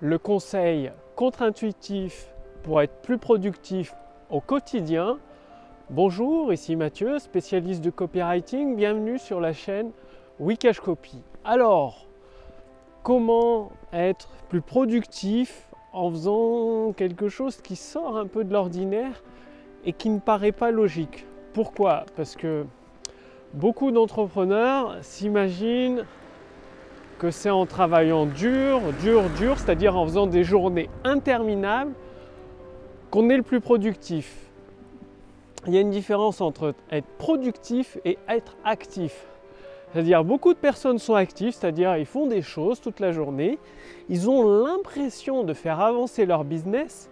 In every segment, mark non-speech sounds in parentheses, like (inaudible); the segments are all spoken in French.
le conseil contre-intuitif pour être plus productif au quotidien. Bonjour, ici Mathieu, spécialiste de copywriting. Bienvenue sur la chaîne Wikash Copy. Alors, comment être plus productif en faisant quelque chose qui sort un peu de l'ordinaire et qui ne paraît pas logique? Pourquoi? Parce que beaucoup d'entrepreneurs s'imaginent que c'est en travaillant dur, dur, dur, c'est-à-dire en faisant des journées interminables, qu'on est le plus productif. Il y a une différence entre être productif et être actif. C'est-à-dire beaucoup de personnes sont actives, c'est-à-dire ils font des choses toute la journée, ils ont l'impression de faire avancer leur business,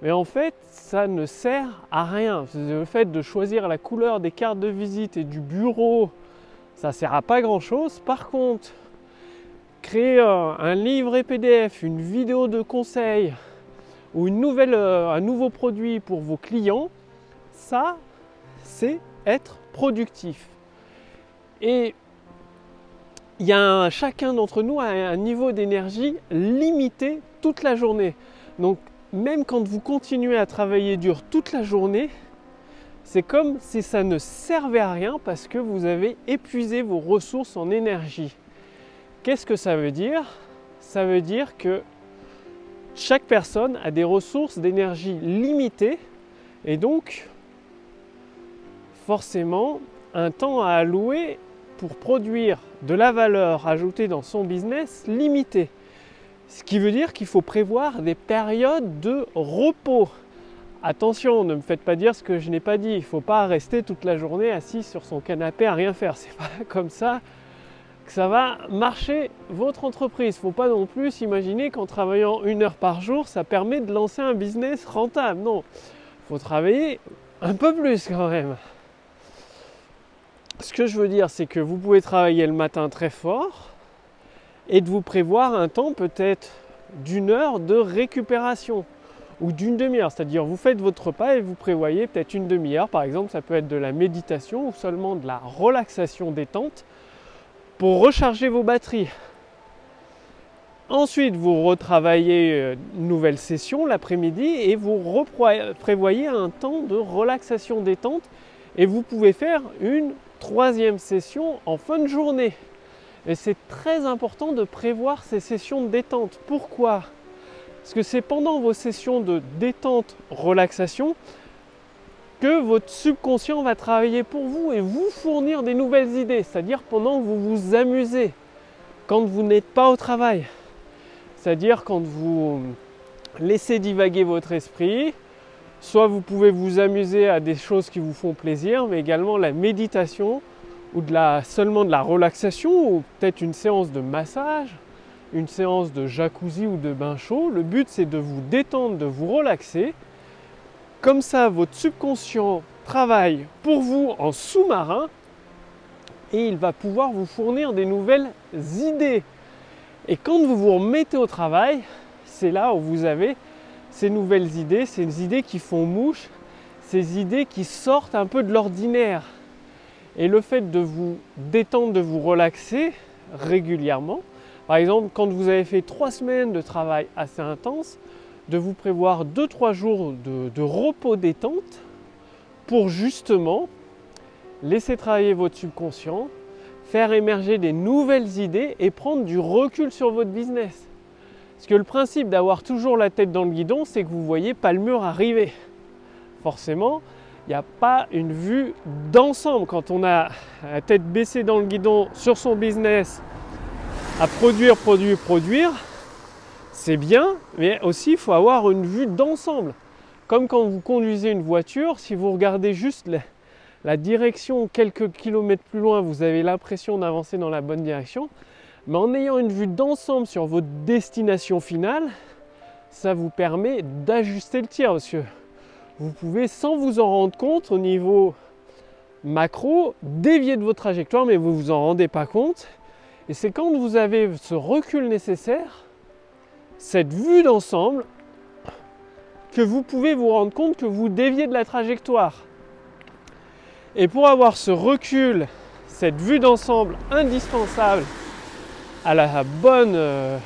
mais en fait ça ne sert à rien. Le fait de choisir la couleur des cartes de visite et du bureau, ça ne sert à pas grand-chose. Par contre, créer un livre PDF, une vidéo de conseil ou euh, un nouveau produit pour vos clients, ça, c'est être productif. Et chacun d'entre nous a un niveau d'énergie limité toute la journée. Donc même quand vous continuez à travailler dur toute la journée, c'est comme si ça ne servait à rien parce que vous avez épuisé vos ressources en énergie. Qu'est-ce que ça veut dire? Ça veut dire que chaque personne a des ressources d'énergie limitées et donc forcément un temps à allouer pour produire de la valeur ajoutée dans son business limité. Ce qui veut dire qu'il faut prévoir des périodes de repos. Attention, ne me faites pas dire ce que je n'ai pas dit. Il ne faut pas rester toute la journée assis sur son canapé à rien faire. (laughs) C'est pas comme ça ça va marcher votre entreprise. Il faut pas non plus s'imaginer qu'en travaillant une heure par jour, ça permet de lancer un business rentable. Non, faut travailler un peu plus quand même. Ce que je veux dire, c'est que vous pouvez travailler le matin très fort et de vous prévoir un temps peut-être d'une heure de récupération ou d'une demi-heure. C'est-à-dire vous faites votre repas et vous prévoyez peut-être une demi-heure. Par exemple, ça peut être de la méditation ou seulement de la relaxation détente recharger vos batteries. Ensuite, vous retravaillez euh, une nouvelle session l'après-midi et vous prévoyez un temps de relaxation détente et vous pouvez faire une troisième session en fin de journée. Et c'est très important de prévoir ces sessions de détente. Pourquoi? Parce que c'est pendant vos sessions de détente, relaxation, que votre subconscient va travailler pour vous et vous fournir des nouvelles idées, c'est-à-dire pendant que vous vous amusez, quand vous n'êtes pas au travail, c'est-à-dire quand vous laissez divaguer votre esprit, soit vous pouvez vous amuser à des choses qui vous font plaisir, mais également la méditation ou de la, seulement de la relaxation ou peut-être une séance de massage, une séance de jacuzzi ou de bain chaud. Le but c'est de vous détendre, de vous relaxer comme ça, votre subconscient travaille pour vous en sous-marin et il va pouvoir vous fournir des nouvelles idées. Et quand vous vous remettez au travail, c'est là où vous avez ces nouvelles idées, ces idées qui font mouche, ces idées qui sortent un peu de l'ordinaire. Et le fait de vous détendre, de vous relaxer régulièrement, par exemple quand vous avez fait trois semaines de travail assez intense, de vous prévoir 2-3 jours de, repos détente pour justement laisser travailler votre subconscient, faire émerger des nouvelles idées et prendre du recul sur votre business. Parce que le principe d'avoir toujours la tête dans le guidon, c'est que vous ne voyez pas le mur arriver. Forcément, il n'y a pas une vue d'ensemble. Quand on a la tête baissée dans le guidon sur son business, à produire, produire, produire, c'est bien, mais aussi il faut avoir une vue d'ensemble. Comme quand vous conduisez une voiture, si vous regardez juste la, direction quelques kilomètres plus loin, vous avez l'impression d'avancer dans la bonne direction. Mais en ayant une vue d'ensemble sur votre destination finale, ça vous permet d'ajuster le tir que vous pouvez, sans vous en rendre compte, au niveau macro, dévier de votre trajectoire, mais vous ne vous en rendez pas compte. Et c'est quand vous avez ce recul nécessaire cette vue d'ensemble que vous pouvez vous rendre compte que vous déviez de la trajectoire. Et pour avoir ce recul, cette vue d'ensemble indispensable à la bonne, euh,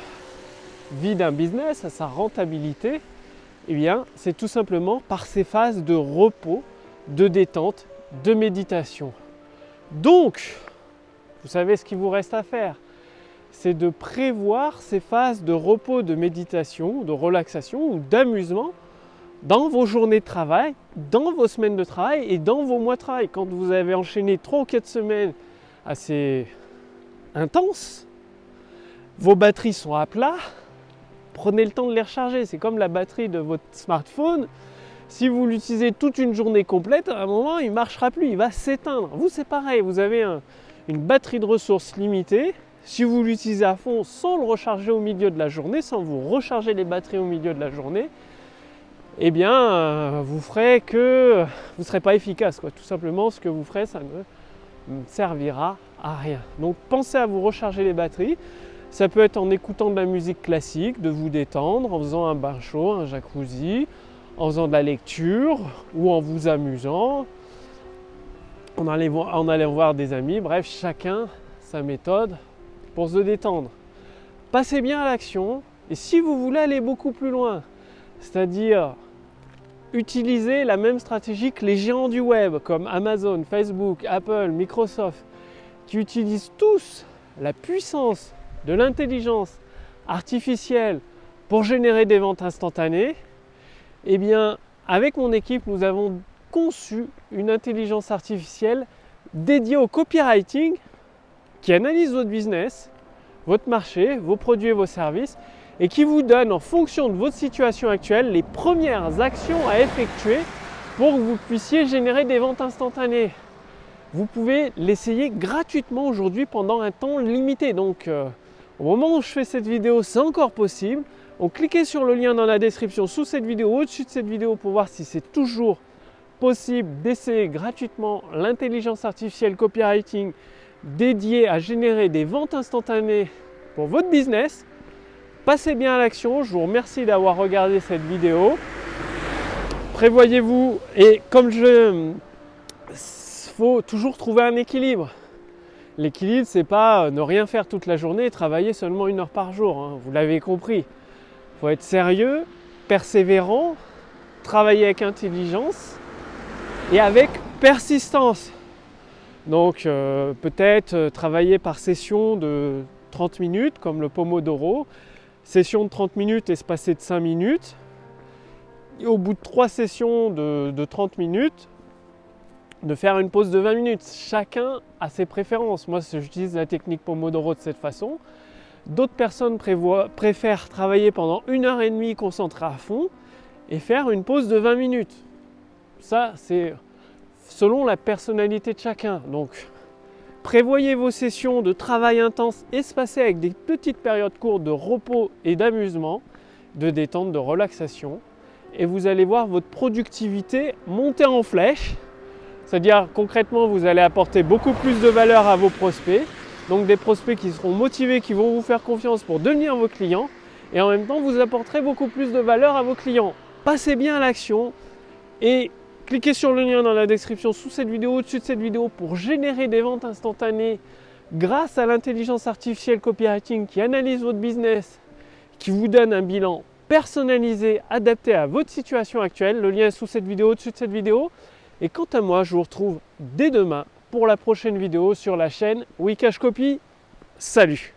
vie d'un business, à sa rentabilité, eh bien, c'est tout simplement par ces phases de repos, de détente, de méditation. Donc, vous savez ce qu'il vous reste à faire c'est de prévoir ces phases de repos, de méditation, de relaxation ou d'amusement dans vos journées de travail, dans vos semaines de travail et dans vos mois de travail. Quand vous avez enchaîné 3 ou 4 semaines assez intenses, vos batteries sont à plat, prenez le temps de les recharger. C'est comme la batterie de votre smartphone. Si vous l'utilisez toute une journée complète, à un moment, il ne marchera plus, il va s'éteindre. Vous, c'est pareil, vous avez une batterie de ressources limitée. Si vous l'utilisez à fond sans le recharger au milieu de la journée, sans vous recharger les batteries au milieu de la journée, eh bien, euh, vous ferez que vous ne serez pas efficace. Tout simplement, ce que vous ferez, ça ne servira à rien. Donc, pensez à vous recharger les batteries. Ça peut être en écoutant de la musique classique, de vous détendre, en faisant un bain chaud, un jacuzzi, en faisant de la lecture ou en vous amusant, en allant voir des amis. Bref, chacun sa méthode pour se détendre. Passez bien à l'action et si vous voulez aller beaucoup plus loin, c'est-à-dire utiliser la même stratégie que les géants du web comme Amazon, Facebook, Apple, Microsoft, qui utilisent tous la puissance de l'intelligence artificielle pour générer des ventes instantanées, eh bien, avec mon équipe, nous avons conçu une intelligence artificielle dédiée au copywriting qui analyse votre business, votre marché, vos produits et vos services et qui vous donne en fonction de votre situation actuelle les premières actions à effectuer pour que vous puissiez générer des ventes instantanées. Vous pouvez l'essayer gratuitement aujourd'hui pendant un temps limité. Donc euh, au moment où je fais cette vidéo, c'est encore possible. Donc cliquez sur le lien dans la description sous cette vidéo, au-dessus de cette vidéo pour voir si c'est toujours possible d'essayer gratuitement l'intelligence artificielle copywriting dédié à générer des ventes instantanées pour votre business. Passez bien à l'action. Je vous remercie d'avoir regardé cette vidéo. Prévoyez-vous et comme je faut toujours trouver un équilibre. L'équilibre, c'est pas ne rien faire toute la journée et travailler seulement une heure par jour. Hein. Vous l'avez compris. Il faut être sérieux, persévérant, travailler avec intelligence et avec persistance. Donc euh, peut-être euh, travailler par session de 30 minutes comme le Pomodoro, session de 30 minutes espacée de 5 minutes. Au bout de 3 sessions de, 30 minutes, de faire une pause de 20 minutes. Chacun a ses préférences. Moi, j'utilise la technique Pomodoro de cette façon. D'autres personnes préfèrent travailler pendant une heure et demie concentré à fond et faire une pause de 20 minutes. Ça, c'est selon la personnalité de chacun. Donc, prévoyez vos sessions de travail intense espacées avec des petites périodes courtes de repos et d'amusement, de détente, de relaxation. Et vous allez voir votre productivité monter en flèche. C'est-à-dire concrètement, vous allez apporter beaucoup plus de valeur à vos prospects. Donc des prospects qui seront motivés, qui vont vous faire confiance pour devenir vos clients. Et en même temps, vous apporterez beaucoup plus de valeur à vos clients. Passez bien à l'action et Cliquez sur le lien dans la description sous cette vidéo, au-dessus de cette vidéo pour générer des ventes instantanées grâce à l'intelligence artificielle copywriting qui analyse votre business, qui vous donne un bilan personnalisé, adapté à votre situation actuelle. Le lien est sous cette vidéo, au-dessus de cette vidéo. Et quant à moi, je vous retrouve dès demain pour la prochaine vidéo sur la chaîne Wikash Copy. Salut